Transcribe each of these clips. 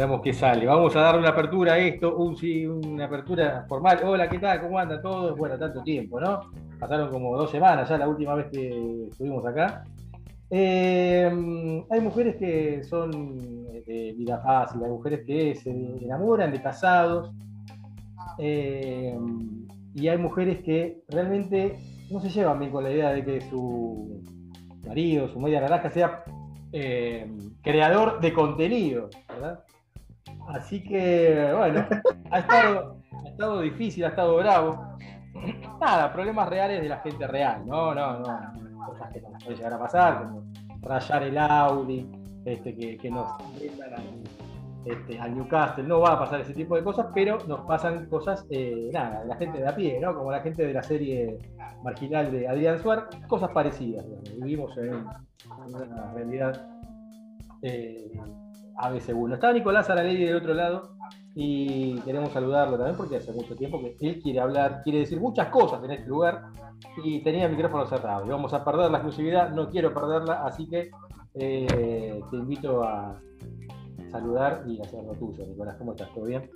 Veamos qué sale. Vamos a darle una apertura a esto, un, sí, una apertura formal. Hola, ¿qué tal? ¿Cómo andan todos? Bueno, tanto tiempo, ¿no? Pasaron como dos semanas ya la última vez que estuvimos acá. Eh, hay mujeres que son de vida fácil, hay mujeres que se enamoran de casados. Eh, y hay mujeres que realmente no se llevan bien con la idea de que su marido, su media naranja, sea eh, creador de contenido, ¿verdad? Así que, bueno, ha estado, ha estado difícil, ha estado bravo. Nada, problemas reales de la gente real, no, no, no, cosas que nos pueden llegar a pasar, como rayar el Audi, este, que, que nos este, al Newcastle, no va a pasar ese tipo de cosas, pero nos pasan cosas, eh, nada, de la gente de a pie, ¿no? Como la gente de la serie marginal de Adrián Suárez, cosas parecidas, vivimos en una realidad eh, a veces uno. Está Nicolás Araley del otro lado y queremos saludarlo también porque hace mucho tiempo que él quiere hablar, quiere decir muchas cosas en este lugar y tenía el micrófono cerrado. Y vamos a perder la exclusividad, no quiero perderla, así que eh, te invito a saludar y hacer lo tuyo. Nicolás, ¿cómo estás? ¿Todo bien?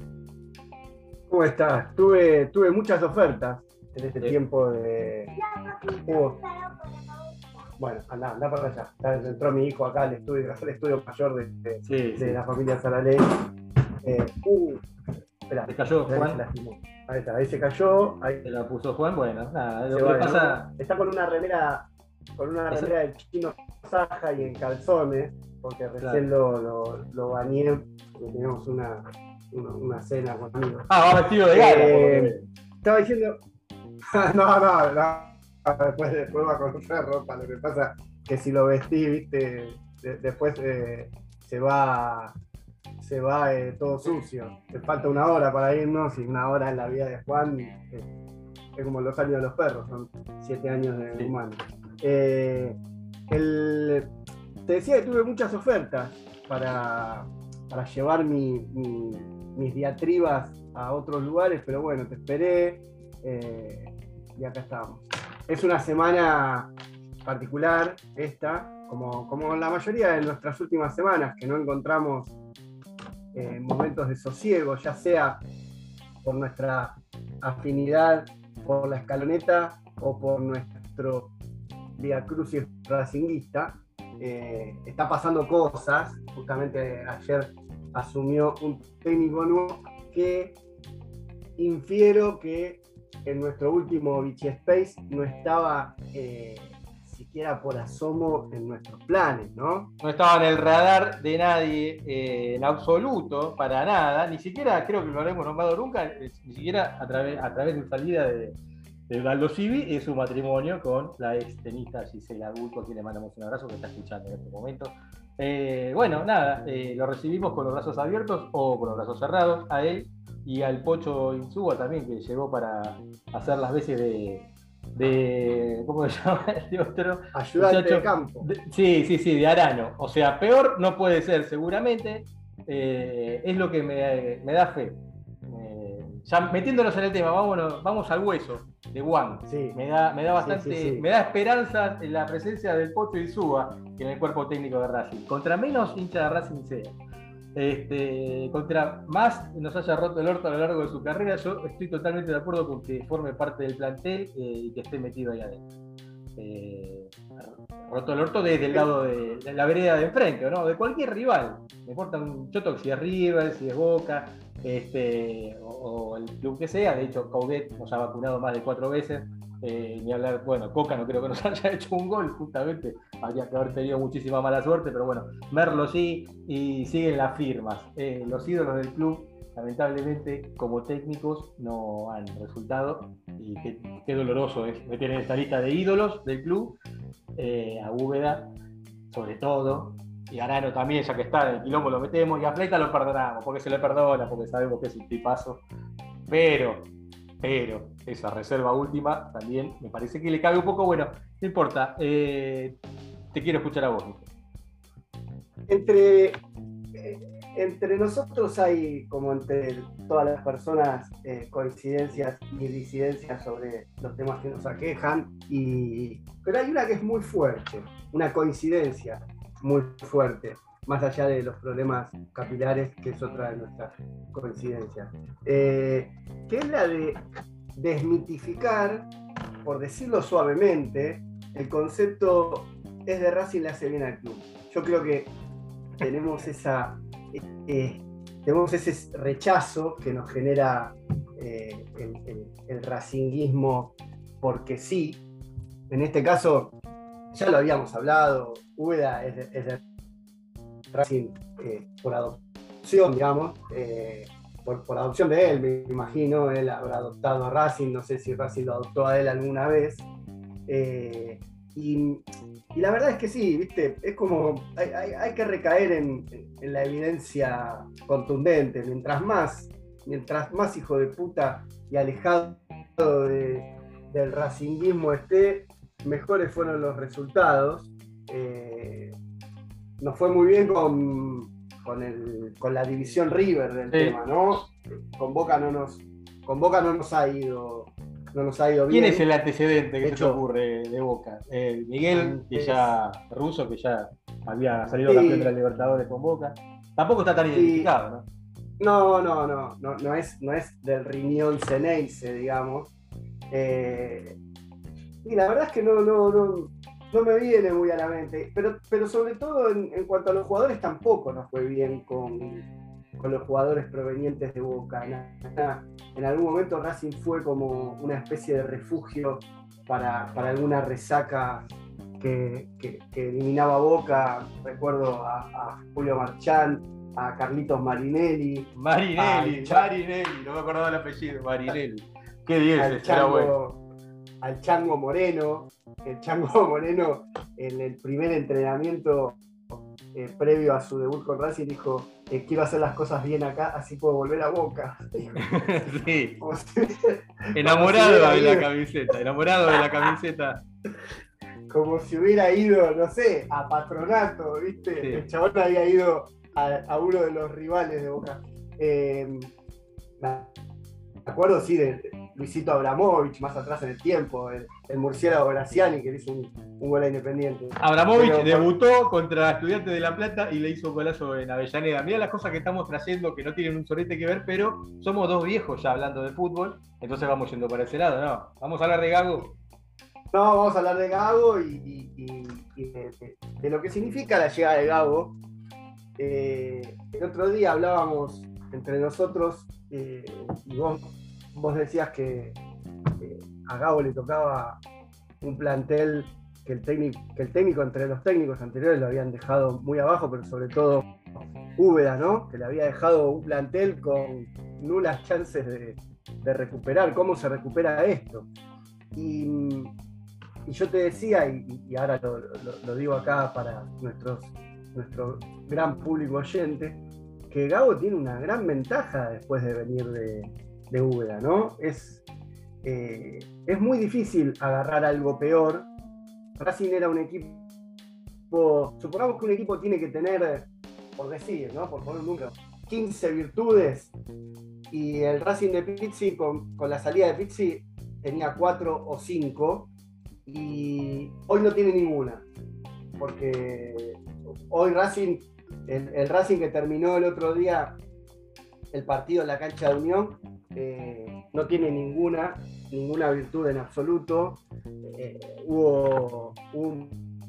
¿Cómo estás? Tuve, tuve muchas ofertas en este tiempo de... Bueno, anda, anda para allá. Entró mi hijo acá al estudio, al estudio mayor de, de, la familia Saraley. Eh, uh, espera, se cayó Juan. Ahí está, ahí se cayó. Ahí se la puso Juan, bueno, nada, lo que pasa... Está con una remera, con una remera de chino Saja y en calzones, porque recién lo, lo, lo, bañé, porque teníamos una, una, cena con amigos. Ah, va vestido de gala. Eh, estaba diciendo. no, no, no después, después va a comprar ropa. Lo que pasa que si lo vestís, viste, después eh, se va se va eh, todo sucio. Te falta una hora para irnos y una hora en la vida de Juan eh, es como los años de los perros, son siete años de humano. te decía que tuve muchas ofertas para, para llevar mis diatribas a otros lugares, pero bueno, te esperé y acá estamos. Es una semana particular esta, como, como la mayoría de nuestras últimas semanas, que no encontramos eh, momentos de sosiego, ya sea por nuestra afinidad por la escaloneta o por nuestro Via Crucis racinguista. Eh, está pasando cosas, justamente ayer asumió un técnico nuevo que infiero que en nuestro último Vichy Space no estaba eh, siquiera por asomo en nuestros planes, ¿no? No estaba en el radar de nadie eh, en absoluto, para nada, ni siquiera creo que lo habremos nombrado nunca, eh, ni siquiera a través, a través de salida de, de Galdo Civi y su matrimonio con la ex tenista Gisela Bulco, a quien le mandamos un abrazo que está escuchando en este momento. bueno, nada, lo recibimos con los brazos abiertos o con los brazos cerrados a él y al Pocho Insúa también, que llegó para hacer las veces de, ¿cómo se llama este otro? Ayudante de campo. sí, sí, sí, de Arano. O sea, peor no puede ser, seguramente. Eh, es lo que me, da fe. Eh, ya metiéndonos en el tema, vámonos, vamos al hueso de Juan. Sí. Me da, me da bastante, me da esperanza en la presencia del Pocho Insúa que en el cuerpo técnico de Racing. Contra menos hincha de Racing sea. Este, contra más nos haya roto el orto a lo largo de su carrera, yo estoy totalmente de acuerdo con que forme parte del plantel eh, y que esté metido ahí adentro. Eh, roto el orto desde el lado de, la vereda de enfrente, ¿no? De cualquier rival. Me importa un choto si es River, si es Boca, este, o, el club que sea. De hecho, Caudet nos ha vacunado más de cuatro veces. Eh, ni hablar, bueno, Coca no creo que nos haya hecho un gol, justamente, habría que haber tenido muchísima mala suerte, pero bueno, Merlo sí, y siguen las firmas. Eh, los ídolos del club, lamentablemente, como técnicos, no han resultado, y qué, doloroso es meter en esta lista de ídolos del club eh, a Úbeda, sobre todo, y Arano también, ya que está en el quilombo lo metemos, y a Fleita lo perdonamos, porque se le perdona, porque sabemos que es un tipazo, pero pero esa reserva última también me parece que le cabe un poco. Bueno, no importa, eh, te quiero escuchar a vos. Entre, eh, entre nosotros hay, como entre todas las personas, eh, coincidencias y disidencias sobre los temas que nos aquejan, y, pero hay una que es muy fuerte, una coincidencia muy fuerte, más allá de los problemas capilares, que es otra de nuestras coincidencias, que es la de desmitificar, por decirlo suavemente, el concepto es de Racing le hace bien al club. Yo creo que tenemos esa eh, tenemos ese rechazo que nos genera eh, el, racinguismo porque sí. En este caso, ya lo habíamos hablado, Ueda es de, Racing eh, por adopción, digamos, por, adopción de él, me imagino, él habrá adoptado a Racing, no sé si Racing lo adoptó a él alguna vez. Y, la verdad es que sí, ¿viste? Es como, hay, que recaer en, la evidencia contundente. Mientras más, mientras más hijo de puta y alejado del racinguismo esté, mejores fueron los resultados. Eh, nos fue muy bien con, con, la división River del tema, ¿no? Con Boca no nos, con Boca no nos ha ido no nos ha ido bien. ¿Quién es el antecedente que se te ocurre de Boca? El Miguel, que ya ruso, que ya había salido campeón de la Libertadores con Boca. Tampoco está tan identificado, ¿no? No, no, no, no, no es, no es del riñón Ceneice, digamos. Eh, y la verdad es que no, no, no, no me viene muy a la mente. Pero, pero sobre todo en, en cuanto a los jugadores tampoco nos fue bien con, con los jugadores provenientes de Boca. En, algún momento Racing fue como una especie de refugio para, alguna resaca que, eliminaba Boca. Recuerdo a, Julio Marchán, a Carlitos Marinelli. Marinelli, Marinelli, no me acordaba el apellido, Marinelli. Qué bien, al Chango, al Chango Moreno. El Chango Moreno en el primer entrenamiento eh, previo a su debut con Racing dijo eh, quiero hacer las cosas bien acá, así puedo volver a Boca. sí. enamorado de la camiseta, enamorado de la camiseta. Como si hubiera ido, no sé, a Patronato, ¿viste? El chabón había ido a, uno de los rivales de Boca. Eh, me acuerdo, sí, de Luisito Abramovich más atrás en el tiempo, el, murciélago Graciani que le hizo un, gol a Independiente. Abramovich debutó contra Estudiantes de La Plata y le hizo un golazo en Avellaneda. Mira las cosas que estamos trayendo que no tienen un solete que ver, pero somos dos viejos ya hablando de fútbol, entonces vamos yendo para ese lado, ¿no? Vamos a hablar de Gago. No, vamos a hablar de Gago y, de, lo que significa la llegada de Gago. Eh, el otro día hablábamos entre nosotros eh, y vos, vos decías que, a Gabo le tocaba un plantel que el, técnico, que el técnico entre los técnicos anteriores lo habían dejado muy abajo, pero sobre todo Úbeda, ¿no? Que le había dejado un plantel con nulas chances de, recuperar. ¿Cómo se recupera esto? Y, yo te decía, y, ahora lo, digo acá para nuestros, nuestro gran público oyente, que Gabo tiene una gran ventaja después de venir de, eh, es muy difícil agarrar algo peor. Racing era un equipo, supongamos que un equipo tiene que tener, por decir, ¿no? Por poner un número, 15 virtudes y el Racing de Pizzi con, con la salida de Pizzi tenía 4 o 5 y hoy no tiene ninguna, porque hoy Racing el, Racing que terminó el otro día el partido en la cancha de Unión eh, no tiene ninguna, ninguna virtud en absoluto. Eh, hubo un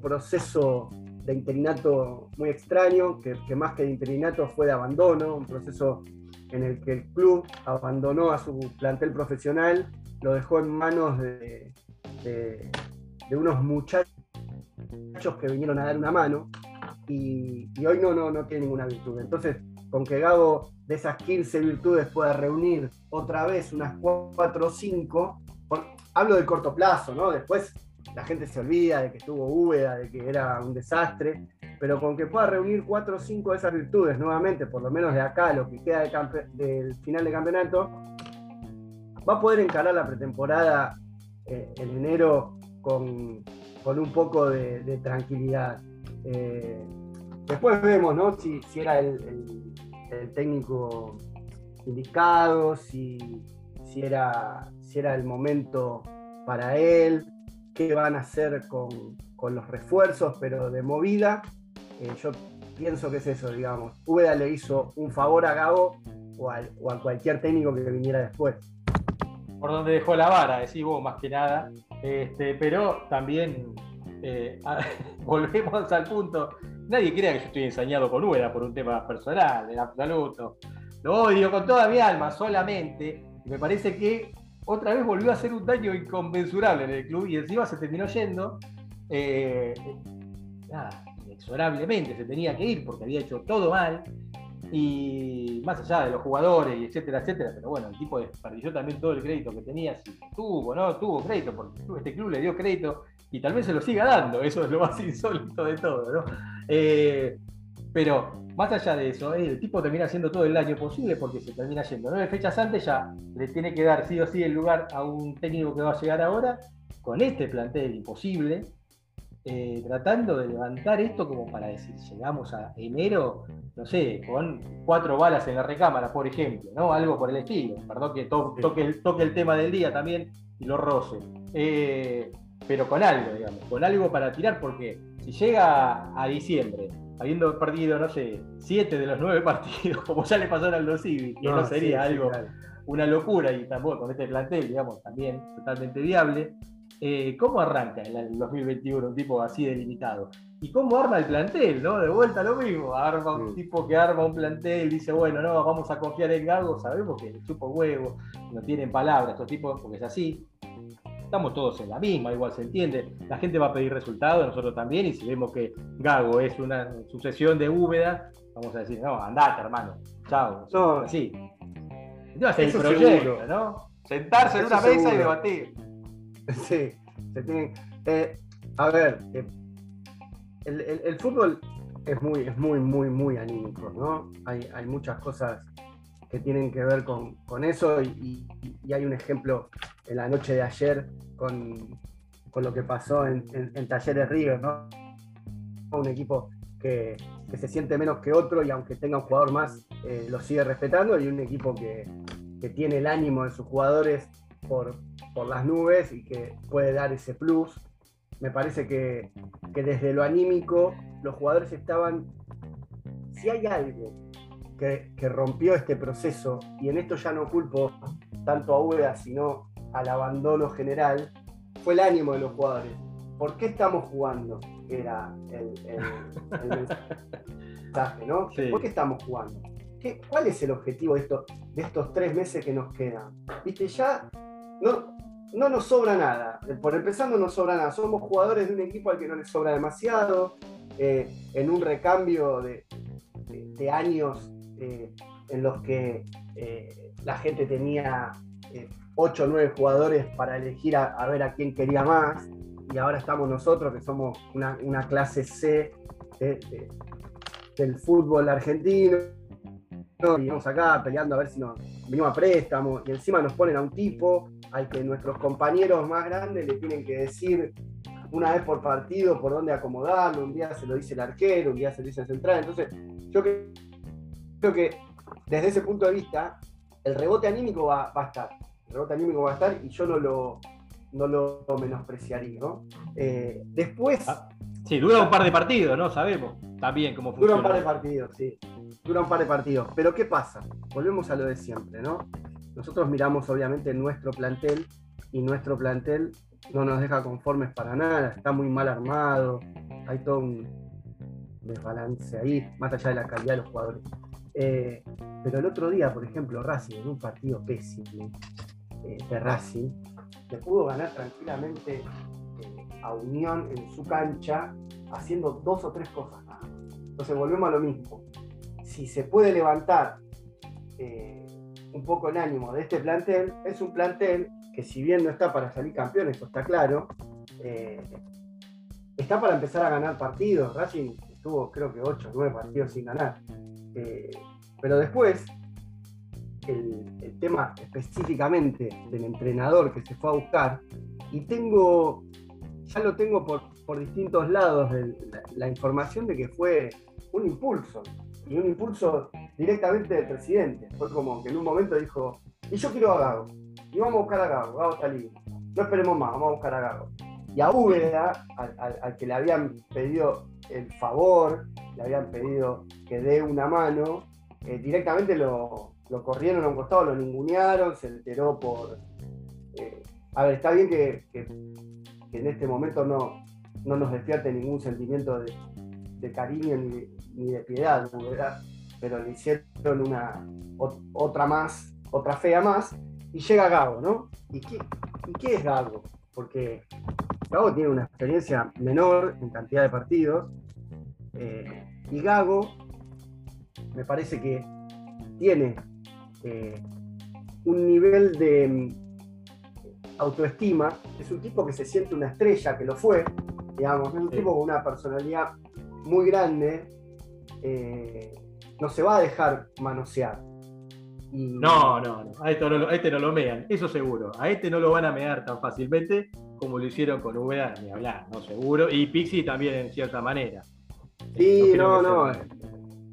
proceso de interinato muy extraño, que, más que de interinato fue de abandono, un proceso en el que el club abandonó a su plantel profesional, lo dejó en manos de, unos muchachos que vinieron a dar una mano y, hoy no, no, no tiene ninguna virtud. Entonces, con que Gago de esas 15 virtudes pueda reunir otra vez unas 4 o 5, hablo del corto plazo, ¿no? Después la gente se olvida de que estuvo húmeda, de que era un desastre, pero con que pueda reunir 4 o 5 de esas virtudes nuevamente, por lo menos de acá, lo que queda del final de campeonato, va a poder encarar la pretemporada eh, en enero con, un poco de tranquilidad. Eh, después vemos ¿no? si, era el, técnico indicado, si, si, era, si era el momento para él, qué van a hacer con, los refuerzos, pero de movida. Eh, yo pienso que es eso, digamos. Úbeda le hizo un favor a Gago o, a cualquier técnico que viniera después. Por donde dejó la vara, decís vos más que nada. Este, pero también eh, volvemos al punto. Nadie crea que yo estoy ensañado con Úbeda por un tema personal, en absoluto. Lo odio con toda mi alma, solamente. Me parece que otra vez volvió a hacer un daño inconmensurable en el club y encima se terminó yendo. Eh, inexorablemente se tenía que ir porque había hecho todo mal y más allá de los jugadores y etcétera, etcétera, pero bueno, el tipo desperdició también todo el crédito que tenía, si tuvo, ¿no? Tuvo crédito, porque este club le dio crédito y tal vez se lo siga dando, eso es lo más insólito de todo, ¿no? Eh, pero más allá de eso, el tipo termina haciendo todo el daño posible porque se termina yendo. Nueve fechas antes ya le tiene que dar sí o sí el lugar a un técnico que va a llegar ahora con este plantel imposible, eh, tratando de levantar esto como para decir, llegamos a enero, no sé, con cuatro balas en la recámara, por ejemplo, ¿no? Algo por el estilo. Perdón que toque, el, toque el tema del día también y lo roce. Eh, pero con algo, digamos, con algo para tirar, porque si llega a diciembre, habiendo perdido, no sé, siete de los nueve partidos, como ya le pasó a Aldo Civi, que no, sería algo, una locura, y tampoco con este plantel, digamos, también totalmente viable, eh, ¿cómo arranca el 2021 un tipo así delimitado? ¿Y cómo arma el plantel? ¿no? De vuelta lo mismo, arma un tipo que arma un plantel, dice, bueno, no, vamos a confiar en Gago, sabemos que el chupo huevo, no tienen palabras estos tipos, porque es así. Estamos todos en la misma, igual se entiende. La gente va a pedir resultados, nosotros también, y si vemos que Gago es una sucesión de Úbeda, vamos a decir, no, andate, hermano, chao. No, así. el proyecto, ¿no? Sentarse en una mesa y debatir. Sí, se tienen. Eh, a ver, eh, el, fútbol es muy, es muy, muy, muy anímico, ¿no? Hay, muchas cosas que tienen que ver con, eso y, hay un ejemplo en la noche de ayer con, lo que pasó en, Talleres Ríos, ¿no? Un equipo que, se siente menos que otro y aunque tenga un jugador más, eh, lo sigue respetando y un equipo que, que tiene el ánimo de sus jugadores por, por las nubes y que puede dar ese plus. Me parece que, desde lo anímico los jugadores estaban, si hay algo que, rompió este proceso, y en esto ya no culpo tanto a Ueda, sino al abandono general, fue el ánimo de los jugadores. ¿Por qué estamos jugando? Era el, mensaje, ¿no? ¿Por qué estamos jugando? ¿Qué, ¿Cuál es el objetivo de, esto, de estos tres meses que nos quedan? Viste, ya no, no nos sobra nada. Por empezar, no nos sobra nada. Somos jugadores de un equipo al que no le sobra demasiado, eh, en un recambio de, años eh, en los que eh, la gente tenía 8 o 9 jugadores para elegir a, ver a quién quería más, y ahora estamos nosotros, que somos una, clase C del fútbol argentino. Y vamos acá peleando a ver si nos venimos a préstamo y encima nos ponen a un tipo al que nuestros compañeros más grandes le tienen que decir una vez por partido por dónde acomodarlo, un día se lo dice el arquero, un día se lo dice el central. Entonces, yo creo que desde ese punto de vista, el rebote anímico va, a estar. El rebote anímico va a estar y yo no lo, no lo menospreciaría. ¿no? Eh, después. Ah, sí, dura un par de partidos, ¿no? Sabemos también cómo funciona. Dura un par de partidos, sí. Dura un par de partidos. Pero ¿qué pasa? Volvemos a lo de siempre, ¿no? Nosotros miramos obviamente nuestro plantel y nuestro plantel no nos deja conformes para nada, está muy mal armado, hay todo un desbalance ahí, más allá de la calidad de los jugadores. Eh, pero el otro día, por ejemplo, Racing, en un partido pésimo eh, de Racing, le pudo ganar tranquilamente eh, a Unión en su cancha, haciendo dos o tres cosas. Entonces volvemos a lo mismo. Si se puede levantar un poco el ánimo de este plantel, es un plantel que si bien no está para salir campeón, esto está claro, eh, está para empezar a ganar partidos. Racing estuvo creo que 8 o 9 partidos sin ganar. Eh, pero después, el, tema específicamente del entrenador que se fue a buscar, y tengo, ya lo tengo por, distintos lados, la información de que fue un impulso, un impulso directamente del presidente. Fue como que en un momento dijo, y yo quiero a Gago, y vamos a buscar a Gago, Gago está libre. No esperemos más, vamos a buscar a Gago. Y a Úbeda, al, que le habían pedido el favor le habían pedido que dé una mano, eh, directamente lo, corrieron a un costado, lo ningunearon, se enteró por... Eh, a ver, está bien que, en este momento no, no nos despierte ningún sentimiento de, cariño ni de, piedad, pero le hicieron una otra más, otra fea más, y llega Gago, ¿no? ¿Y qué, ¿y qué es Gago? Porque Gago tiene una experiencia menor en cantidad de partidos, eh, y Gago me parece que tiene eh, un nivel de mm, autoestima, es un tipo que se siente una estrella, que lo fue, digamos, es un tipo con una personalidad muy grande, eh, no se va a dejar manosear. No, no, no. A, esto no, este no lo mean, eso seguro. A este no lo van a mear tan fácilmente como lo hicieron con VA, ni hablar, no seguro. Y Pixie también en cierta manera. Sí, no, no.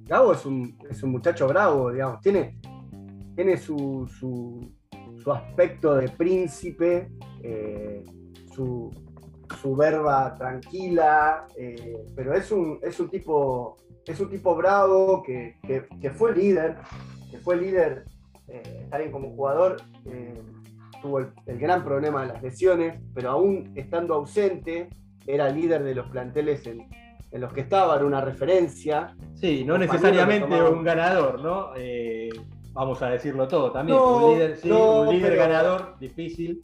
Gabo es un, es un muchacho bravo, digamos. Tiene, tiene su, su, aspecto de príncipe, eh, su, su verba tranquila, eh, pero es un, es un tipo es un tipo bravo que, fue líder, que fue líder, eh, también como jugador, eh, tuvo el, gran problema de las lesiones, pero aún estando ausente, era líder de los planteles en, los que estaba, era una referencia. Sí, no necesariamente un ganador, ¿no? Eh, vamos a decirlo todo también. un líder, sí, un líder ganador, difícil,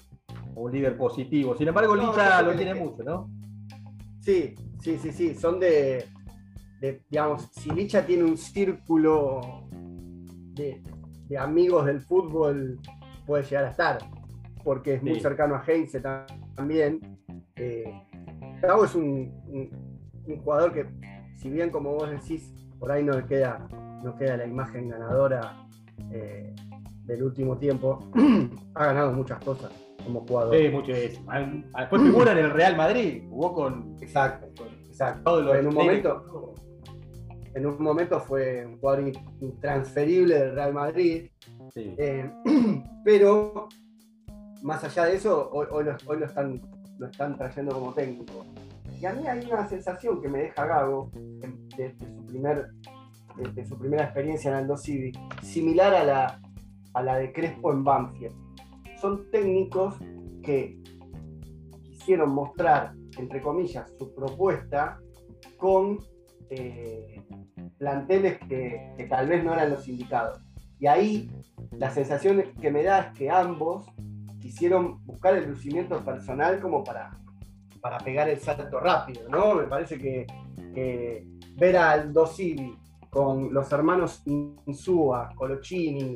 un líder positivo. Sin embargo, Licha lo tiene mucho, ¿no? Sí, sí, sí, sí. Son de, digamos, si Licha tiene un círculo de, amigos del fútbol, puede llegar a estar, porque es muy cercano a Heinze también. Eh, es un, jugador que, si bien como vos decís, por ahí no queda, no queda la imagen ganadora eh, del último tiempo, ha ganado muchas cosas como jugador. Sí, mucho. Después figura en el Real Madrid, jugó con. Exacto, exacto. en un momento en un momento fue un jugador intransferible del Real Madrid. Eh, pero más allá de eso, hoy, lo, están, lo están trayendo como técnico. Y a mí hay una sensación que me deja Gago de, su, primer, de, su primera experiencia en Aldo Civi, similar a la, a la de Crespo en Banfield. Son técnicos que quisieron mostrar, entre comillas, su propuesta con eh, planteles que, tal vez no eran los indicados. Y ahí la sensación que me da es que ambos quisieron buscar el lucimiento personal como para, para pegar el salto rápido, ¿no? Me parece que, ver a Aldo con los hermanos Insúa, Colochini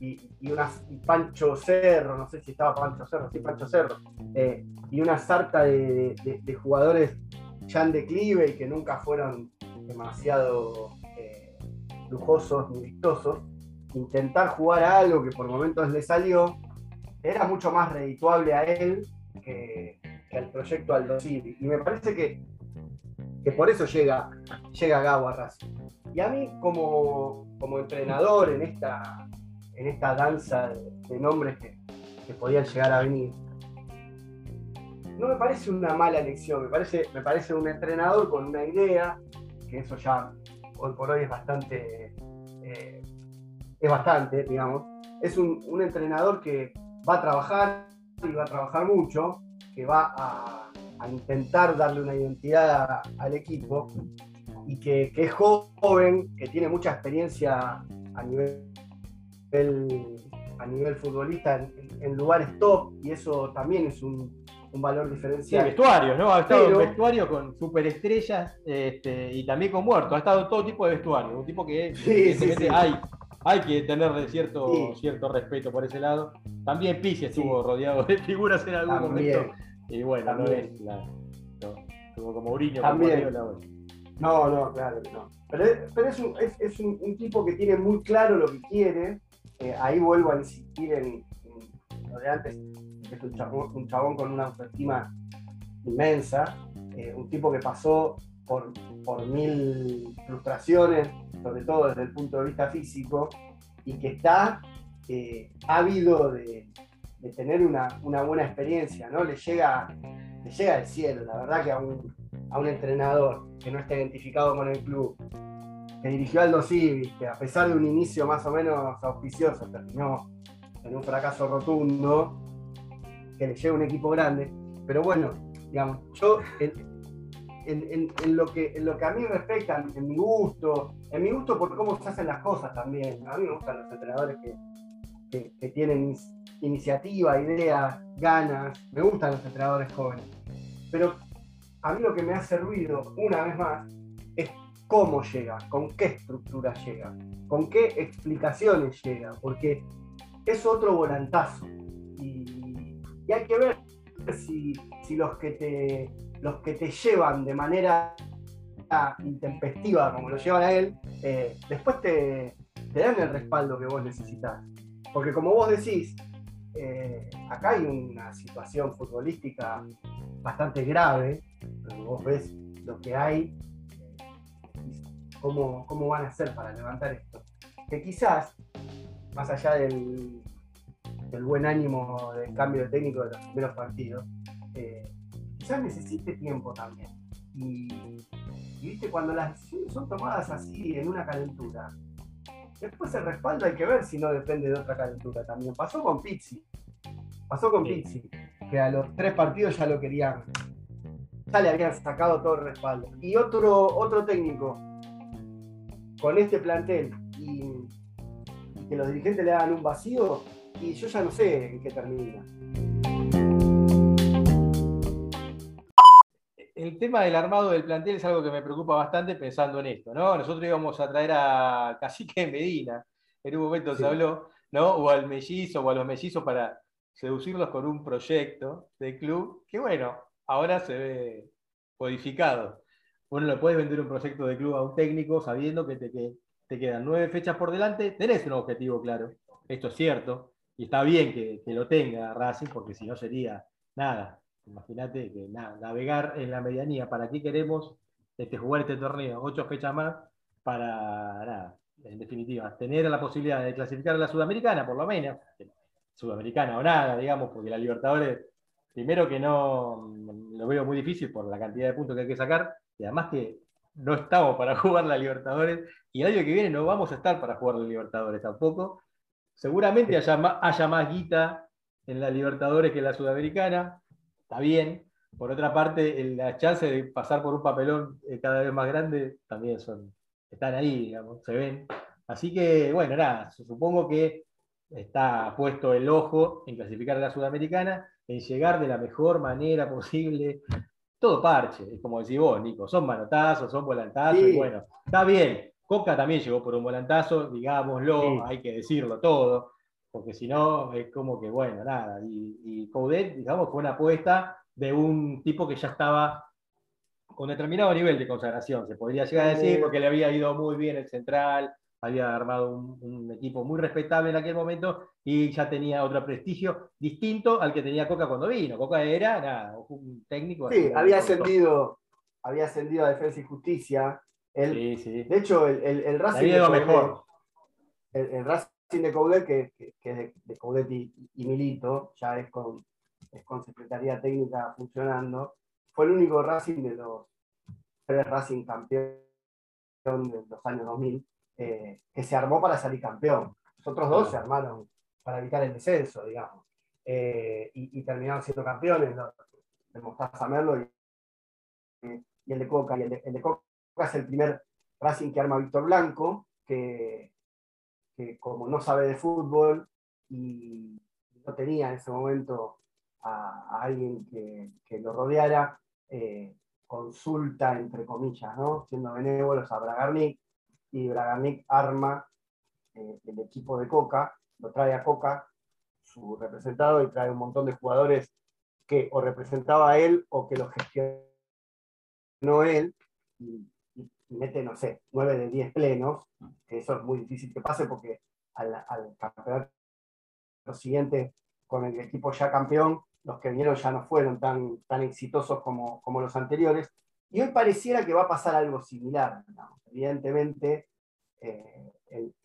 y, y, Pancho Cerro, no sé si estaba Pancho Cerro, sí, Pancho Cerro, eh, y una sarta de, de, jugadores ya en declive y que nunca fueron demasiado eh, lujosos ni vistosos, intentar jugar a algo que por momentos le salió, era mucho más redituable a él que, al proyecto Aldo Civi. Y me parece que, que por eso llega, llega Gago a Racing. Y a mí, como, como entrenador en esta, en esta danza de, nombres que, que, podían llegar a venir, no me parece una mala elección, me parece, me parece un entrenador con una idea, que eso ya hoy por hoy es bastante, eh, es bastante, digamos. Es un, entrenador que va a trabajar y va a trabajar mucho, que va a, intentar darle una identidad al equipo y que, es joven, que tiene mucha experiencia a nivel, a nivel futbolista en lugares top y eso también es un, un valor diferencial. Sí, vestuario, ¿no? Ha estado en vestuario con superestrellas este, y también con muertos. Ha estado todo tipo de vestuario. Un tipo que hay, hay que tener cierto, cierto respeto por ese lado. También Pizzi estuvo rodeado de figuras en algún momento. Y bueno, no es la, no, como Uriño. También. no, no, claro que no. Pero, es, un, es, un, tipo que tiene muy claro lo que quiere. Eh, ahí vuelvo a insistir en lo de antes es un chabón, con una autoestima inmensa, eh, un tipo que pasó por, por mil frustraciones, sobre todo desde el punto de vista físico, y que está eh, ávido de, tener una, buena experiencia, ¿no? Le llega, le llega cielo, la verdad que a un, a un entrenador que no está identificado con el club, que dirigió Aldo Civi, que a pesar de un inicio más o menos auspicioso, terminó en un fracaso rotundo, que le lleva un equipo grande. Pero bueno, digamos, yo en, lo, que, en lo que a mí respecta, en mi gusto, en mi gusto por cómo se hacen las cosas también. A mí me gustan los entrenadores que, que tienen iniciativa, ideas, ganas. Me gustan los entrenadores jóvenes. Pero a mí lo que me hace ruido, una vez más, es cómo llega, con qué estructura llega, con qué explicaciones llega, porque es otro volantazo. Y, hay que ver si, los, que te, los que te llevan de manera intempestiva, como lo llevan a él, eh, después te, dan el respaldo que vos necesitas. Porque como vos decís, eh, acá hay una situación futbolística bastante grave, vos ves lo que hay, cómo, cómo van a hacer para levantar esto. Que quizás, más allá del, del buen ánimo del cambio de técnico de los primeros partidos, eh, quizás necesite tiempo también. Y, viste, cuando las decisiones son tomadas así, en una calentura, después el respaldo hay que ver si no depende de otra calentura también. Pasó con Pizzi, pasó con Pizzi, que a los tres partidos ya lo querían, ya le habían sacado todo el respaldo. Y otro, otro técnico con este plantel y, que los dirigentes le hagan un vacío, y yo ya no sé en qué termina. El tema del armado del plantel es algo que me preocupa bastante pensando en esto, ¿no? Nosotros íbamos a traer a Cacique Medina, en un momento se habló, ¿no? O al mellizo o a los mellizos para seducirlos con un proyecto de club que, bueno, ahora se ve codificado. Bueno, le puedes vender un proyecto de club a un técnico sabiendo que te, te quedan nueve fechas por delante, tenés un objetivo claro, esto es cierto, y está bien que, lo tenga Racing, porque si no sería nada. Imagínate que navegar en la medianía, ¿para qué queremos este, jugar este torneo? Ocho fechas más para nada, en definitiva, tener la posibilidad de clasificar a la Sudamericana, por lo menos, Sudamericana o nada, digamos, porque la Libertadores, primero que no lo veo muy difícil por la cantidad de puntos que hay que sacar, y además que no estamos para jugar la Libertadores, y el año que viene no vamos a estar para jugar la Libertadores tampoco. Seguramente haya, más, haya más guita en la Libertadores que en la Sudamericana, está bien. Por otra parte, la chance de pasar por un papelón eh, cada vez más grande también son, están ahí, digamos, se ven. Así que, bueno, nada, supongo que está puesto el ojo en clasificar a la Sudamericana, en llegar de la mejor manera posible. Todo parche, es como decís vos, Nico, son manotazos, son volantazos, y bueno, está bien. Coca también llegó por un volantazo, digámoslo, hay que decirlo todo, porque si no es como que, bueno, nada. Y, y Coudet, digamos, fue una apuesta de un tipo que ya estaba con determinado nivel de consagración, se podría llegar a decir, porque le había ido muy bien el central, había armado un, equipo muy respetable en aquel momento y ya tenía otro prestigio distinto al que tenía Coca cuando vino. Coca era un técnico. Sí, había ascendido, había ascendido a Defensa y Justicia. Sí, sí. De hecho, el, el, Racing. De mejor. El, Racing de Coudet, que, que, es de, Coudet y, Milito, ya es con, es con Secretaría Técnica funcionando, fue el único Racing de los tres Racing campeón de los años 2000 eh, que se armó para salir campeón. Los otros dos se armaron para evitar el descenso, digamos. Eh, y, terminaron siendo campeones, ¿no? de Mostaza Merlo y, el de Coca. Y el de, Coca es el primer Racing que arma Víctor Blanco, que, como no sabe de fútbol y no tenía en ese momento a, alguien que, lo rodeara, eh, consulta, entre comillas, ¿no? siendo benévolos a Bragarnik, y Braganic arma eh, el equipo de Coca, lo trae a Coca, su representado, y trae un montón de jugadores que o representaba a él o que lo gestionó él, mete, no sé, 9 de 10 plenos, que eso es muy difícil que pase porque al, al campeonato siguiente, con el equipo ya campeón, los que vinieron ya no fueron tan, tan exitosos como, como los anteriores, y hoy pareciera que va a pasar algo similar. Evidentemente, eh,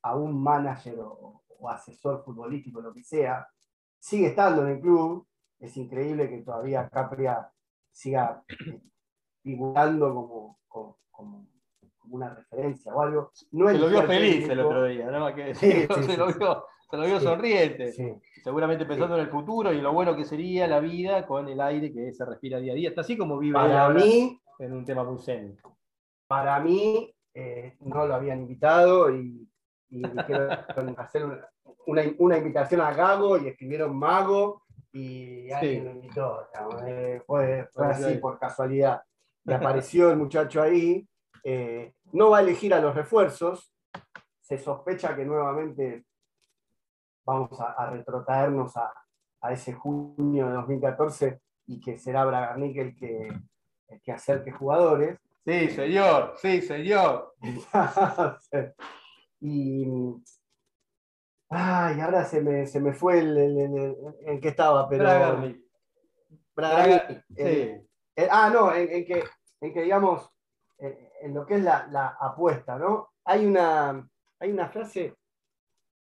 a un manager o, asesor futbolístico, lo que sea, sigue estando en el club. Es increíble que todavía Capria siga eh, figurando como, una referencia o algo. No se lo vio feliz el otro día, ¿no? Que Sí, se, lo vio, se lo vio sonriente. Seguramente pensando en el futuro y lo bueno que sería la vida con el aire que se respira día a día. Está así como vive Para mí, en un tema muy zen. para mí eh, no lo habían invitado y, y dijeron hacer una, una, una invitación a Gago y escribieron Mago y alguien lo invitó. eh, fue, fue así por casualidad. Y apareció el muchacho ahí. Eh, no va a elegir a los refuerzos. Se sospecha que nuevamente vamos a, a retrotraernos a, a ese junio de 2014 y que será Bragarnik el que, el que acerque jugadores. Sí, señor, sí, señor. y. Ay, ahora se me, se me fue el, el, el- el que estaba, pero. Bragarnik. Sí. el- ah, no, en, en que, en que, digamos, en lo que es la, la apuesta, ¿no? Hay una, hay una frase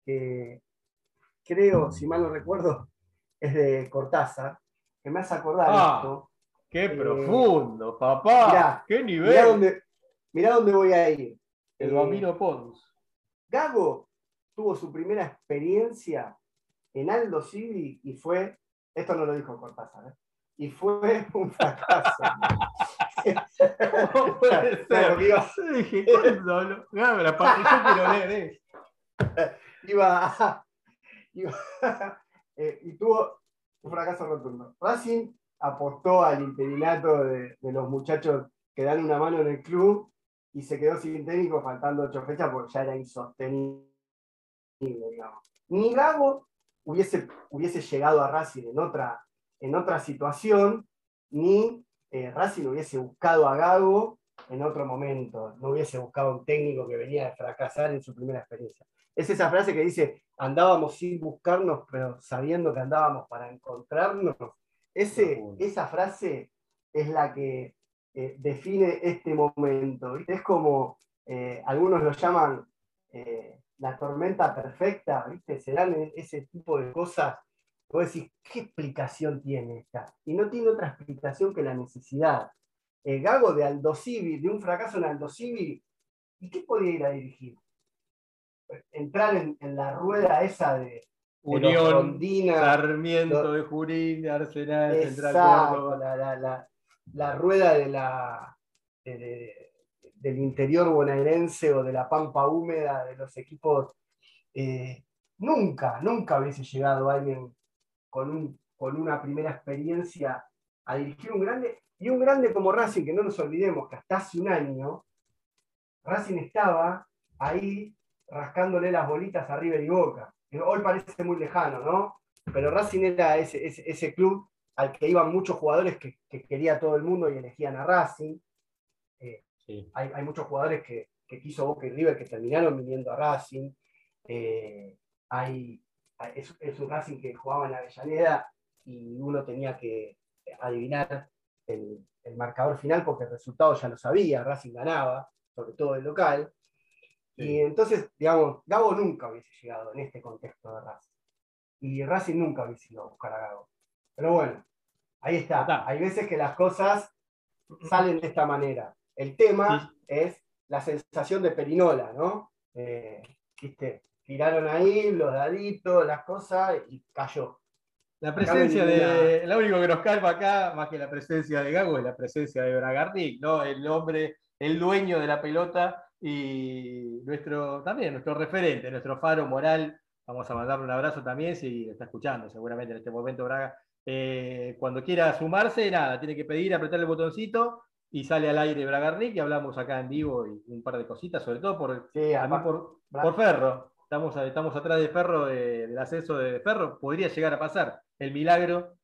que creo, si mal no recuerdo, es de Cortázar, que me hace acordar Ah, esto. Qué Eh, profundo, papá. mirá, qué nivel. Mirá dónde, mirá dónde voy a ir. El Eh, Bambino Pons. Gago tuvo su primera experiencia en Aldo Civi y fue, esto no lo dijo Cortázar, ¿eh? y fue un fracaso. ¿Cómo puede ser? Yo dije. Gabra, pa- yo quiero leer eso. iba- iba- eh, y tuvo un fracaso rotundo. Racing apostó al interinato de, de los muchachos que dan una mano en el club y se quedó sin técnico faltando ocho fechas porque ya era insostenible. digamos. Ni Gago hubiese, hubiese llegado a Racing en otra, en otra situación, ni eh, Racing hubiese buscado a Gago en otro momento, no hubiese buscado un técnico que venía de fracasar en su primera experiencia. Es esa frase que dice, andábamos sin buscarnos, pero sabiendo que andábamos para encontrarnos. Ese, esa frase es la que eh, define este momento. ¿viste? Es como, eh, algunos lo llaman eh, la tormenta perfecta, ¿viste? Se dan e- ese tipo de cosas. Vos decís, ¿qué explicación tiene esta? Y no tiene otra explicación que la necesidad. El Gago de Aldo Civi, de un fracaso en Aldo Civi, ¿y qué podía ir a dirigir? Entrar en, en la rueda esa de, Unión, Sarmiento de Jurín, Arsenal, Central Córdoba. la, la- la- la rueda de la, de- de- del interior bonaerense o de la pampa húmeda de los equipos. eh, nunca, nunca hubiese llegado alguien con, un- con una primera experiencia a dirigir un grande. Y un grande como Racing, que no nos olvidemos que hasta hace un año Racing estaba ahí rascándole las bolitas a River y Boca. Hoy parece muy lejano, ¿no? Pero Racing era ese, ese, ese club al que iban muchos jugadores que, que quería todo el mundo y elegían a Racing. Sí. Hay, hay muchos jugadores que, que quiso Boca y River que terminaron viniendo a Racing. Eh, hay- es, es un Racing que jugaba en Avellaneda y uno tenía que adivinar el, el marcador final porque el resultado ya lo sabía, Racing ganaba, sobre todo el local. Sí. Y entonces, digamos, Gago nunca hubiese llegado en este contexto de Racing. Y Racing nunca hubiese ido a buscar a Gago. Pero bueno, ahí está. Está. Hay veces que las cosas salen de esta manera. El tema es la sensación de perinola, ¿no? Eh, ¿viste? Tiraron ahí los daditos, las cosas, y cayó. La presencia de. Lo único que nos calma acá, más que la presencia de Gago, es la presencia de Bragarnik, ¿no? El hombre, el dueño de la pelota y nuestro, también nuestro referente, nuestro faro moral. Vamos a mandarle un abrazo también, si está escuchando, seguramente en este momento, Braga. Eh, cuando quiera sumarse, nada, tiene que pedir, apretar el botoncito y sale al aire Bragarnik y hablamos acá en vivo y un par de cositas, sobre todo por, Sí, a mí por, por Ferro. Estamos, estamos atrás de Ferro, de- del ascenso de Ferro. Podría llegar a pasar el milagro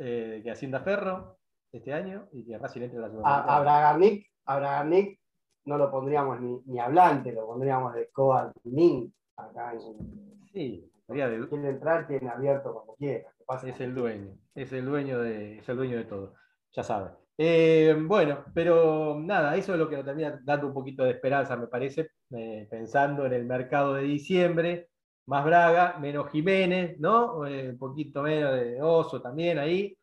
eh, de que ascienda Ferro este año y que Racing entre a la a, a Sudamericana. Bragarnik, a Bragarnik no lo pondríamos ni, ni hablante, lo pondríamos de Coal Min. Acá en- Sí, de- quiere entrar, tiene abierto como quiera. es el dueño, es el dueño de, es el dueño de todo, ya sabe. Eh, bueno, pero nada, eso es lo que nos termina dando un poquito de esperanza, me parece, eh, pensando en el mercado de diciembre, más Braga, menos Jiménez, ¿no? Eh, un poquito menos de Oso también ahí.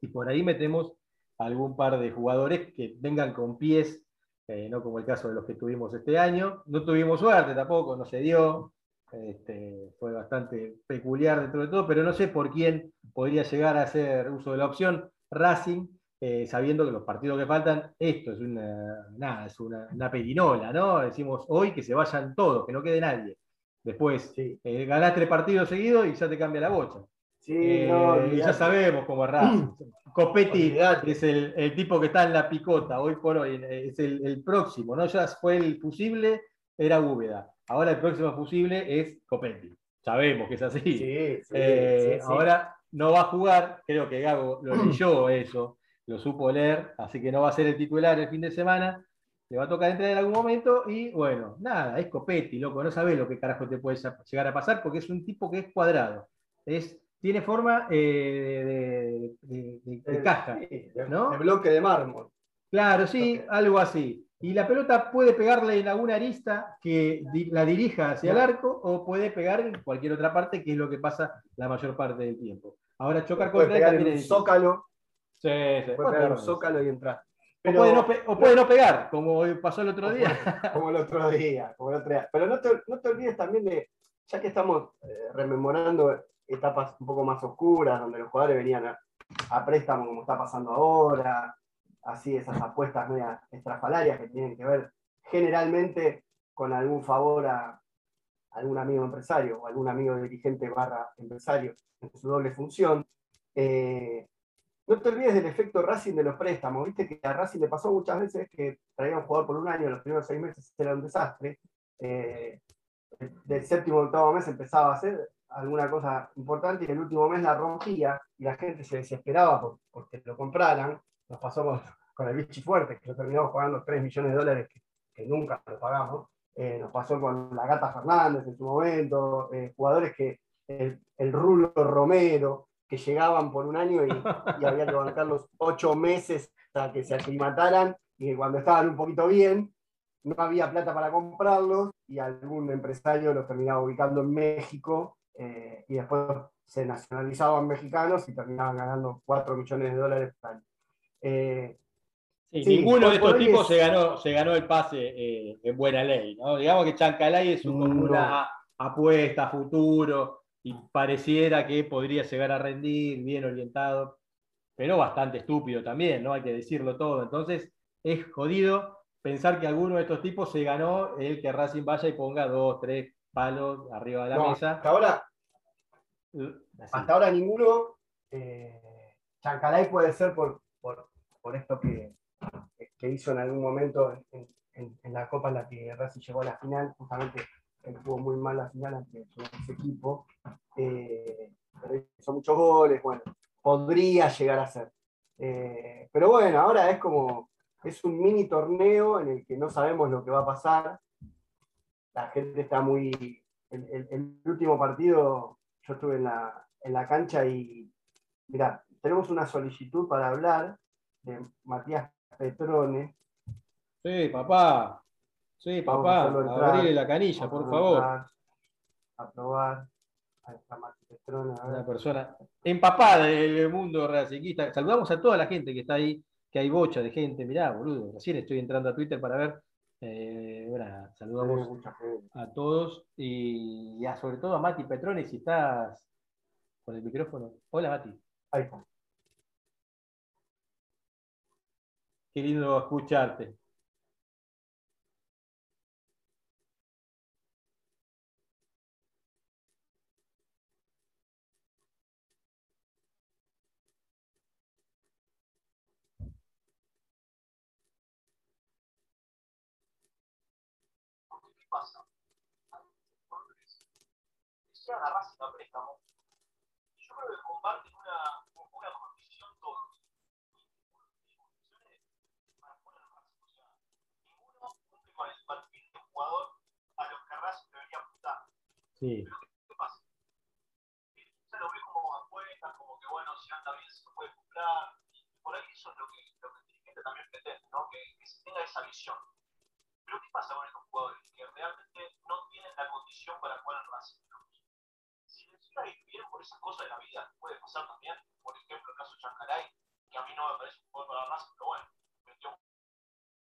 Y por ahí metemos algún par de jugadores que vengan con pies, eh, no como el caso de los que tuvimos este año. No tuvimos suerte tampoco, no se dio. Este, fue bastante peculiar dentro de todo, pero no sé por quién podría llegar a hacer uso de la opción Racing, eh, sabiendo que los partidos que faltan, esto es una, nada, es una, una perinola, ¿no? Decimos hoy que se vayan todos, que no quede nadie. Después Sí. eh, ganás tres partidos seguidos y ya te cambia la bocha. Sí, Eh, no, ya sabemos cómo es Racing. Copetti Olvidate. es el, el tipo que está en la picota hoy por hoy, es el, el próximo, ¿no? Ya fue el fusible, era Úbeda. Ahora el próximo fusible es Copetti. Sabemos que es así. Sí, sí, sí, sí. Ahora no va a jugar, creo que Gago lo leyó eso, lo supo leer, así que no va a ser el titular el fin de semana. Le va a tocar entrar en algún momento y bueno, nada, es Copetti, loco, no sabes lo que carajo te puede llegar a pasar porque es un tipo que es cuadrado. Es, tiene forma eh, de, de- de- de caja. ¿no? de bloque de mármol. Claro, sí, algo así. Y la pelota puede pegarle en alguna arista que di- la dirija hacia el arco o puede pegar en cualquier otra parte, que es lo que pasa la mayor parte del tiempo. Ahora chocar contra él en también un zócalo, Sí, sí, puede pegar un zócalo y entrar. O, puede no, pe- o puede no pegar, como pasó el otro día. como el otro día, como el otro día. Pero no te, no te olvides también de, ya que estamos eh, rememorando etapas un poco más oscuras, donde los jugadores venían a, a préstamo, como está pasando ahora, así esas apuestas medias estrafalarias que tienen que ver generalmente con algún favor a algún amigo empresario o algún amigo dirigente barra empresario en su doble función. Eh, no te olvides del efecto Racing de los préstamos. Viste que a Racing le pasó muchas veces que traía un jugador por un año, los primeros seis meses era un desastre. Eh, del séptimo al octavo mes empezaba a hacer alguna cosa importante y el último mes la rompía y la gente se desesperaba por, porque lo compraran. Nos pasó con, el Vichy Fuerte, que lo terminamos pagando 3 millones de dólares que, nunca lo pagamos. Eh, nos pasó con la Gata Fernández en su momento, eh, jugadores que el Rulo Romero, que llegaban por un año y, y había que bancarlos ocho meses hasta que se aclimataran y que cuando estaban un poquito bien no había plata para comprarlos y algún empresario los terminaba ubicando en México eh, y después se nacionalizaban mexicanos y terminaban ganando 4 millones de dólares por año. Eh, Sí, Sí, ninguno de estos tipos es- se, ganó, se ganó el pase eh, en buena ley. ¿no? Digamos que Chancalay es un- como No. una apuesta a futuro y pareciera que podría llegar a rendir, bien orientado, pero bastante estúpido también, ¿no? Hay que decirlo todo. Entonces, es jodido pensar que alguno de estos tipos se ganó el que Racing vaya y ponga dos, tres palos arriba de la no, mesa. hasta ahora Así. Hasta ahora ninguno. Eh, Chancalay puede ser por, por, por esto que, que hizo en algún momento en, en- en la Copa en la que Racing llegó a la final, justamente jugó muy mal la final ante ex equipo. eh, pero hizo muchos goles, bueno, podría llegar a ser. Eh, pero bueno, ahora es como, es un mini torneo en el que no sabemos lo que va a pasar. La gente está muy. El, el- el último partido, yo estuve en la, en la cancha y. Mirá, tenemos una solicitud para hablar de Matías Petrone. Sí, papá. Sí, papá. entrar. Abrile la canilla, por favor. Aprobar. Aprobar. Petrone. a ver. Una persona empapada del mundo racinguista. Saludamos a toda la gente que está ahí, que hay bocha de gente. Mirá, boludo, recién estoy entrando a Twitter para ver. Eh, bueno, saludamos a todos y, y a- sobre todo a Mati Petroni, si estás con el micrófono. Hola, Mati. Ahí está. Qué lindo escucharte. Pasa? Llegan a Racing a préstamo. Y yo creo que comparten una, una condición todos. Y condiciones para poner Racing. O sea, ninguno cumple con el perfil de jugador a los que Racing debería apuntar. Sí. Pero ¿qué pasa? Se lo ve como apuesta, como que bueno, si anda bien se lo puede comprar. Y por ahí eso es lo que, lo que el dirigente también pretende, ¿no? Que, que se tenga esa visión. Pero ¿qué pasa con estos jugadores condición para jugar en Racing? digamos? Si les llega a ir bien por esas cosas de la vida, puede pasar también, por ejemplo, el caso de Chancalay, que a mí no no me parece un gol para Racing, pero bueno, metió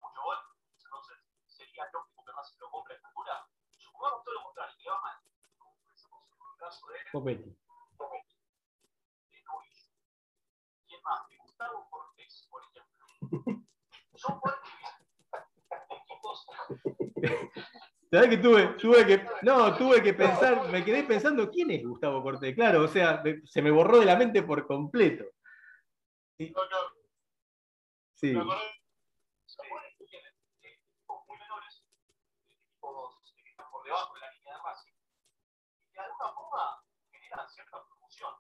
mucho gol, entonces sería lógico que Racing lo compre a esta altura. Supongamos todo lo contrario, que va mal. Como pensamos en el caso de Copetti. de Novillo. ¿Quién más? De Gustavo Cortés, por ejemplo. Son fuertes equipos. ¿Sabés que tuve, tuve que, no, tuve que pensar, me quedé pensando quién es Gustavo Cortés, claro, o sea, me- se me borró de la mente por completo. Sí, me acordé. Son buenos que tienen equipos muy menores, equipos que están por debajo de la línea de Racing. Y de alguna forma generan cierta promoción.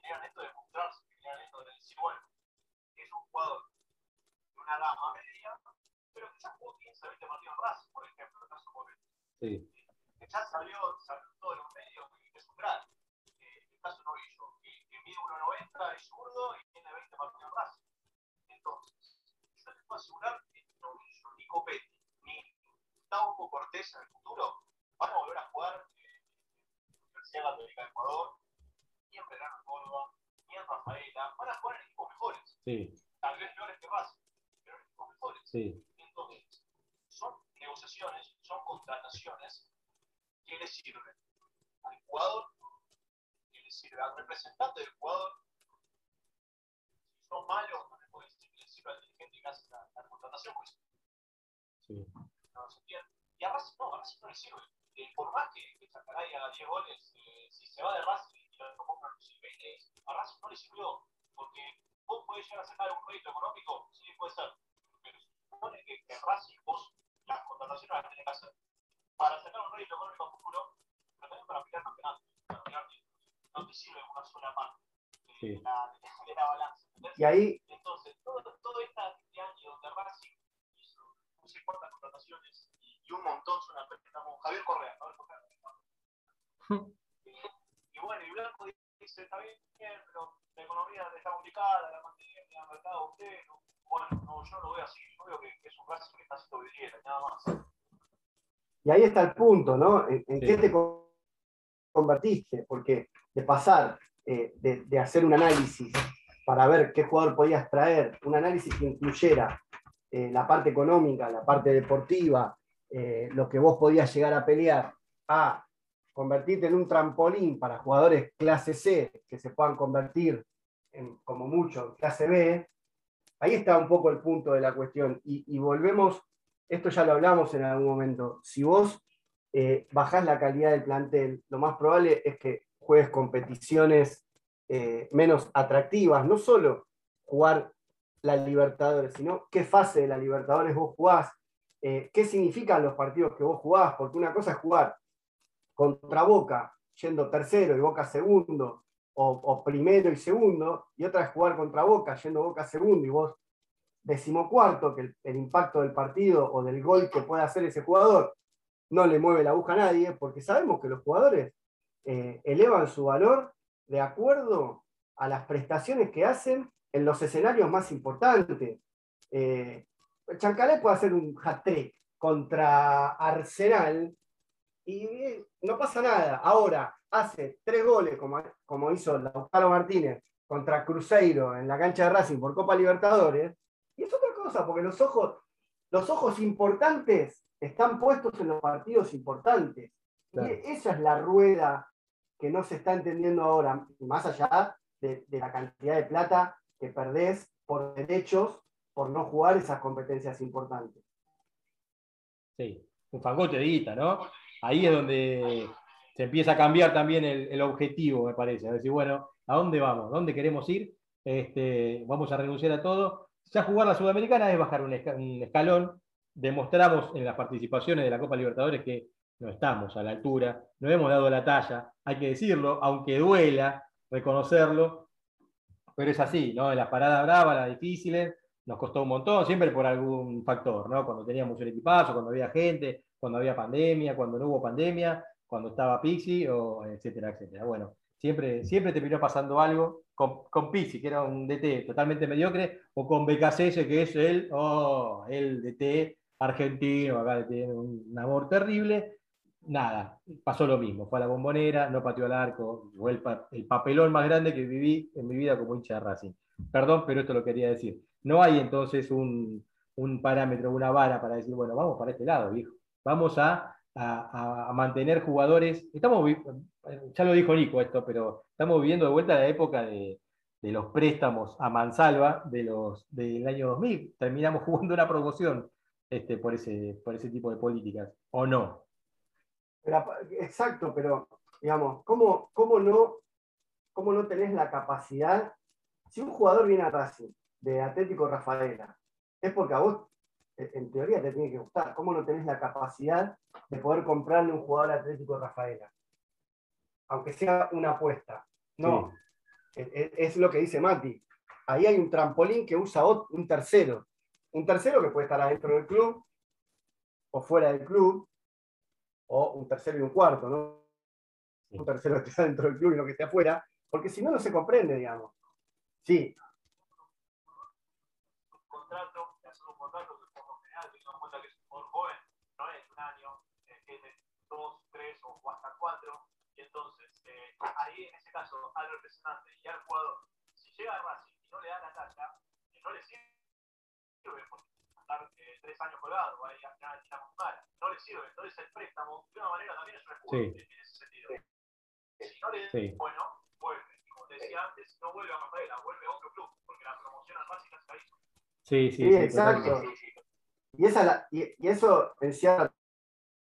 Generan esto de mostrarse, generan esto de decir, bueno, es un jugador de una gama media, pero quizás jugó 15, 20 partidos en Racing, por ejemplo, en el caso de sí, que ya salió, salió en todos los medios que es un gran. Eh, el caso Novillo, que, que mide 1,90, es zurdo y tiene 20 partidos en Racing. Entonces, yo te puedo asegurar que Novillo, ni Copetti, ni Gustavo Cortés en el futuro van a volver a jugar eh, en la Universidad Católica de Ecuador, ni en Verano Córdoba, ni en Rafaela. Van a jugar en equipos mejores, sí, tal vez peores que Racing, pero en equipos mejores. sí, Entonces, son negociaciones, son contrataciones que le sirven al jugador, que le sirve al representante del jugador. Si son malos, no le puedo decir que le sirve al dirigente que hace la, la contratación, pues sí. no se entiende. Y a Racing no, a Racing no le sirve. Eh, por más que, que Chacaray haga 10 goles, eh, si se va de Racing y lo compran los Jiménez, a Racing no le sirvió. Porque vos podés llegar a sacar un crédito económico, sí, puede ser. Pero se supone que, que Racing vos las contrataciones las tenés que hacer para sacar un rédito económico a futuro, pero también para pelear campeonatos, para pelear títulos. No te sirve una sola parte de, Sí. la, de la balanza. ¿entendés? Y ahí, Entonces, todo, todo este año donde Racing hizo no sé cuántas contrataciones y, y un montón son a préstamo. Javier Correa, Javier Correa. Eh, y bueno, y Blanco dice, está bien, pero la economía está complicada, la pandemia, el mercado, usted, no. bueno, no, yo no lo veo así, yo veo que, que es un Racing que está haciendo vidriera, nada más. y ahí está el punto, ¿no? ¿En, en Sí. qué te con- convertiste? Porque de pasar, eh, de, de hacer un análisis para ver qué jugador podías traer, un análisis que incluyera eh, la parte económica, la parte deportiva, eh, lo que vos podías llegar a pelear, a convertirte en un trampolín para jugadores clase C que se puedan convertir en, como mucho en clase B, ahí está un poco el punto de la cuestión. Y, y volvemos, esto ya lo hablamos en algún momento, si vos eh, bajás la calidad del plantel, lo más probable es que juegues competiciones eh, menos atractivas, no solo jugar la Libertadores, sino qué fase de la Libertadores vos jugás, eh, qué significan los partidos que vos jugás, porque una cosa es jugar contra Boca, yendo tercero y Boca segundo, o, o primero y segundo, y otra es jugar contra Boca, yendo Boca segundo y vos decimocuarto, que el, impacto del partido o del gol que pueda hacer ese jugador no le mueve la aguja a nadie, porque sabemos que los jugadores eh, elevan su valor de acuerdo a las prestaciones que hacen en los escenarios más importantes. Eh, puede hacer un hat-trick contra Arsenal y eh, no pasa nada. Ahora hace tres goles, como, como hizo Lautaro Martínez contra Cruzeiro en la cancha de Racing por Copa Libertadores, y es otra cosa, porque los ojos, los ojos importantes están puestos en los partidos importantes. Claro. Y esa es la rueda que no se está entendiendo ahora, más allá de, de la cantidad de plata que perdés por derechos por no jugar esas competencias importantes. Sí, un fangote de guita, ¿no? Ahí es donde se empieza a cambiar también el, el objetivo, me parece. A decir, bueno, ¿a dónde vamos? ¿Dónde queremos ir? Este, vamos a renunciar a todo. Ya jugar la Sudamericana es bajar un, esca- un escalón. Demostramos en las participaciones de la Copa Libertadores que no estamos a la altura, no hemos dado la talla, hay que decirlo, aunque duela reconocerlo, pero es así, ¿no? En las paradas bravas, las difíciles, nos costó un montón, siempre por algún factor, ¿no? Cuando teníamos un equipazo, cuando había gente, cuando había pandemia, cuando no hubo pandemia, cuando estaba Pixi, o etcétera, etcétera. Bueno, siempre, siempre terminó pasando algo con, con Pixi, que era un DT totalmente mediocre, o con BKCS, que es el, oh, el DT argentino, acá tiene un, amor terrible. Nada, pasó lo mismo, fue a la bombonera, no pateó al arco, fue el papelón más grande que viví en mi vida como hincha de Racing. Perdón, pero esto lo quería decir. No hay entonces un, un parámetro, una vara para decir, bueno, vamos para este lado, viejo. Vamos a, a- mantener jugadores. Estamos, ya lo dijo Nico esto, pero estamos viviendo de vuelta la época de, de los préstamos a mansalva de los, del año 2000. Terminamos jugando una promoción este, por, ese, por ese tipo de políticas, ¿o no? Exacto, pero digamos, ¿cómo, cómo no, ¿cómo no tenés la capacidad? Si un jugador viene a Racing de Atlético Rafaela, es porque a vos, en teoría, te tiene que gustar. ¿Cómo no tenés la capacidad de poder comprarle un jugador a Atlético Rafaela? Aunque sea una apuesta. No, es, es- es lo que dice Mati. Ahí hay un trampolín que usa un tercero. Un tercero que puede estar adentro del club o fuera del club, o un tercero y un cuarto, ¿no? Un tercero que está dentro del club y no que esté afuera, porque si no, no se comprende, digamos. Sí, un contrato, de hacer un contrato que por lo general, teniendo en cuenta que es un jugador joven, no es un año, eh, tiene dos, tres o hasta cuatro, y entonces eh, ahí en ese caso al representante y al jugador, si llega a Racing y no le da la talla, eh, no le sirve porque estar eh, tres años colgado, ahí al final tiramos mala, no le sirve, entonces el préstamo de una manera también es un escudo Sí. en ese sentido. Si no le Sí. bueno, vuelve, y como te decía antes, no vuelve a Rafaela, vuelve a otro club, porque la promoción al Racing es carísima. Sí, sí, Sí, sí, exacto. y, esa la- y, y eso encierra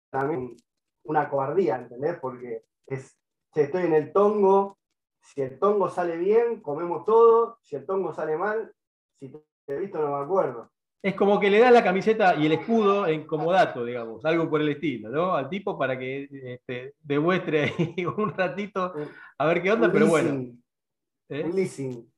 también una cobardía, ¿entendés? Porque es, che, estoy en el tongo, si el tongo sale bien, comemos todo, si el tongo sale mal, si te he visto no me acuerdo. Es como que le da la camiseta y el escudo en comodato, digamos, algo por el estilo, ¿no? Al tipo para que este, demuestre ahí un ratito a ver qué onda, Un pero bueno. leasing, ¿eh? Un leasing.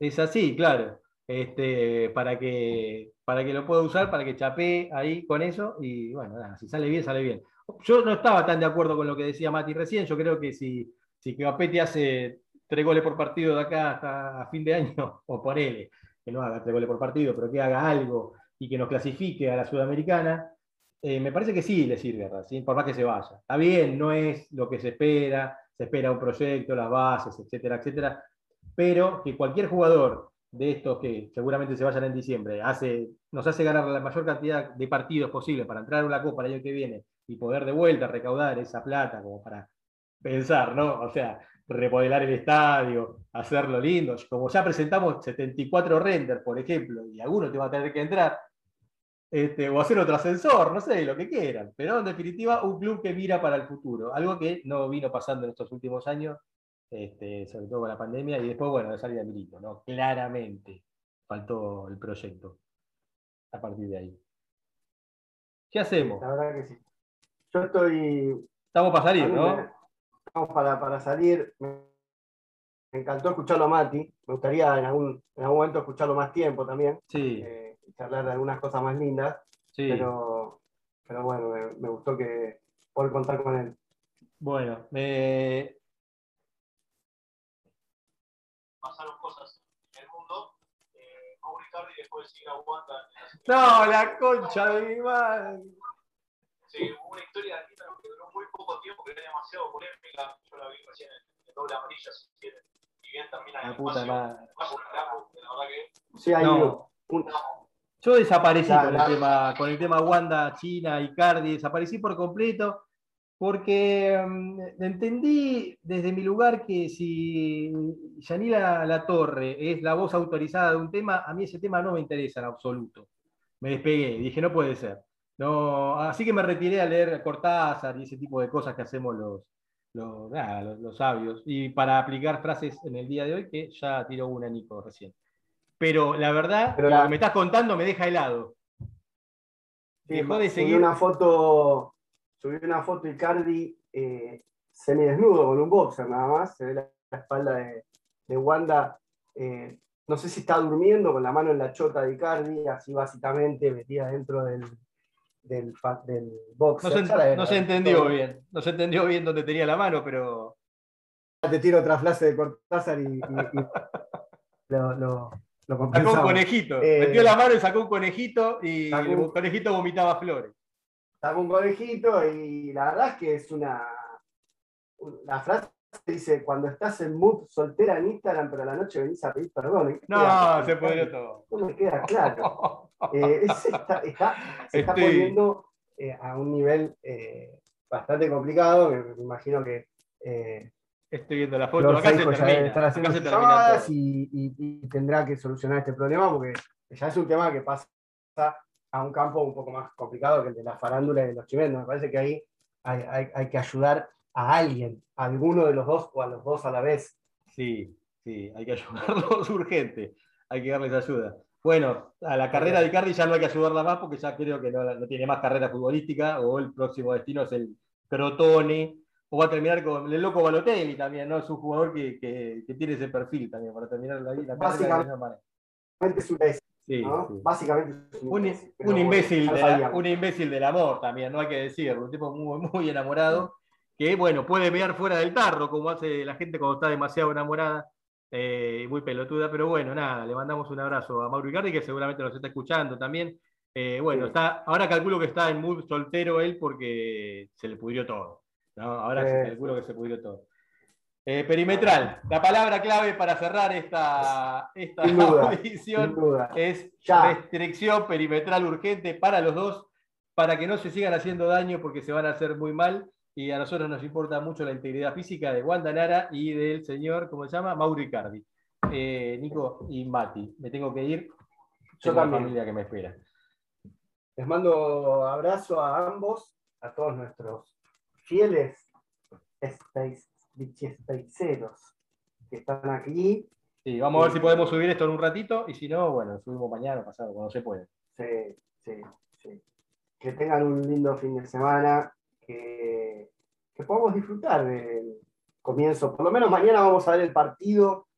Es así, claro. Este, para, que, para que lo pueda usar, para que chapee ahí con eso, y bueno, nada, si sale bien, sale bien. Yo no estaba tan de acuerdo con lo que decía Mati recién, yo creo que si, si hace tres goles por partido de acá hasta fin de año, o ponele, que no haga tres goles por partido, pero que haga algo y que nos clasifique a la Sudamericana, eh, me parece que sí le sirve a Racing, por más que se vaya. Está bien, no es lo que se espera, se espera un proyecto, las bases, etcétera, etcétera, pero que cualquier jugador de estos que seguramente se vayan en diciembre hace, nos hace ganar la mayor cantidad de partidos posible para entrar a una Copa el año que viene y poder de vuelta recaudar esa plata como para pensar, ¿no? O sea, remodelar el estadio, hacerlo lindo. Como ya presentamos 74 renders, por ejemplo, y alguno te va a tener que entrar, este, o hacer otro ascensor, no sé, lo que quieran. Pero en definitiva, un club que mira para el futuro, algo que no vino pasando en estos últimos años, este, sobre todo con la pandemia, y después, bueno, de salida de Milito, ¿no? Claramente faltó el proyecto a partir de ahí. ¿Qué hacemos? La verdad que sí. Yo estoy. Estamos para salir, ¿no? me- Vamos para, para salir. Me encantó escucharlo a Mati. Me gustaría en algún, en algún momento escucharlo más tiempo también. Sí, eh, charlar de algunas cosas más lindas. sí. Pero, pero bueno, me, me gustó que poder contar con él. Bueno, me- pasaron cosas en el mundo. Mauro Icardi después sigue a Wanda. No, la concha de mi madre. Sí, hubo una historia de Tita que duró muy poco tiempo, que era demasiado polémica. Yo la vi recién en, en doble amarilla, si quieren. Y bien termina en La puta madre. Sí, hay No. un- Yo desaparecí La- con, el tema, con el tema Wanda, China, Icardi, desaparecí por completo, porque mm, entendí desde mi lugar que si Yanila La Torre es la voz autorizada de un tema, a mí ese tema no me interesa en absoluto. Me despegué, dije, no puede ser. No, así que me retiré a leer Cortázar y ese tipo de cosas que hacemos los, los, nada, los- los sabios, y para aplicar frases en el día de hoy, que ya tiró una Nico recién. Pero la verdad, Pero lo que me estás contando me deja helado. Sí, Dejó de seguir. una foto, subí una foto Icardi eh, semidesnudo con un boxer nada más, se ve la, la espalda de, de Wanda. eh, no sé si está durmiendo con la mano en la chota de Icardi, así básicamente metida dentro del, del, del No boxer. se, no se entendió bien. No se entendió bien dónde tenía la mano, pero. Te tiro otra frase de Cortázar y, y- y lo, lo, lo Sacó un conejito. Eh, Metió la mano y sacó un conejito y sacó el conejito vomitaba flores. Sacó un conejito y la verdad es que es una. La frase dice, cuando estás en mood soltera en Instagram, pero a la noche venís a pedir perdón. No, se pudrió todo. No me queda claro. Eh, está, está- se está poniendo eh, a un nivel eh, bastante complicado. Me, me imagino que eh, Estoy viendo la foto. Acá se termina. Acá haciendo se termina y tendrá que solucionar este problema porque ya es un tema que pasa a un campo un poco más complicado que el de la farándula y de los chimentos. Me parece que ahí hay, hay- hay que ayudar a alguien, a alguno de los dos o a los dos a la vez. Sí, sí, hay que ayudarlos urgente. Hay que darles ayuda. Bueno, a la carrera de Icardi ya no hay que ayudarla más porque ya creo que no, no tiene más carrera futbolística o el próximo destino es el Crotone o va a terminar con el loco Balotelli también, ¿no? Es un jugador que, que- que tiene ese perfil también para terminar la, la carrera de misma manera. Es Sí, ¿no? sí. Básicamente es un Un, imbécil, un bueno, imbécil ya lo de la- sabíamos. un imbécil del amor también, no hay que decirlo. Un tipo muy, muy enamorado que, bueno, puede mear fuera del tarro, como hace la gente cuando está demasiado enamorada eh, y muy pelotuda. Pero bueno, nada, le mandamos un abrazo a Mauro Icardi, que seguramente nos está escuchando también. Eh, bueno, Sí. está, ahora calculo que está en mood soltero él porque se le pudrió todo. ¿no? Ahora Sí. calculo que se pudrió todo. Eh, perimetral, la palabra clave para cerrar esta, esta duda, audición es Ya. restricción perimetral urgente para los dos, para que no se sigan haciendo daño porque se van a hacer muy mal. Y a nosotros nos importa mucho la integridad física de Wanda Nara y del señor, ¿cómo se llama? Mauro Icardi. Eh, Nico y Mati, me tengo que ir. Yo Tengo también. familia que me espera. Les mando abrazo a ambos, a todos nuestros fieles space, spaceros que están aquí. Sí, vamos a ver si podemos subir esto en un ratito y si no, bueno, subimos mañana o pasado, cuando se puede. Sí, sí, sí. Que tengan un lindo fin de semana, que, que podamos disfrutar del comienzo. Por lo menos mañana vamos a ver el partido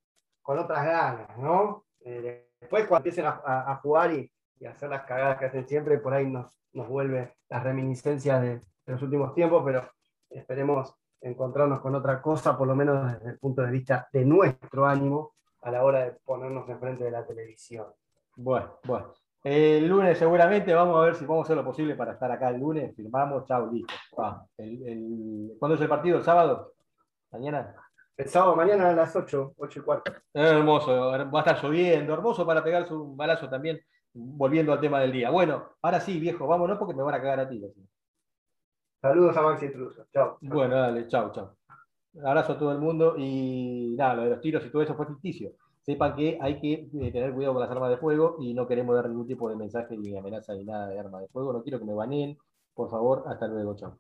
con otras ganas, ¿no? Eh, después cuando empiecen a, a- a jugar y, y hacer las cagadas que hacen siempre, por ahí nos, nos vuelve las reminiscencias de, de los últimos tiempos, pero esperemos encontrarnos con otra cosa, por lo menos desde el punto de vista de nuestro ánimo, a la hora de ponernos enfrente de la televisión. Bueno, bueno. El lunes seguramente vamos a ver si podemos hacer lo posible para estar acá el lunes. Firmamos, chao, listo. El- el- ¿Cuándo es el partido? ¿El sábado? ¿Mañana? El sábado mañana a las 8, 8 y cuarto. Hermoso, va a estar lloviendo, hermoso para pegarse un balazo también, volviendo al tema del día. Bueno, ahora sí, viejo, vámonos porque me van a cagar a ti. Saludos a Maxi Intruso. Chao. Bueno, dale, chao, chao. Abrazo a todo el mundo y nada, lo de los tiros y todo eso fue ficticio. Sepan que hay que eh, tener cuidado con las armas de fuego y no queremos dar ningún tipo de mensaje ni amenaza ni nada de arma de fuego. No quiero que me baneen. Por favor, hasta luego, chao.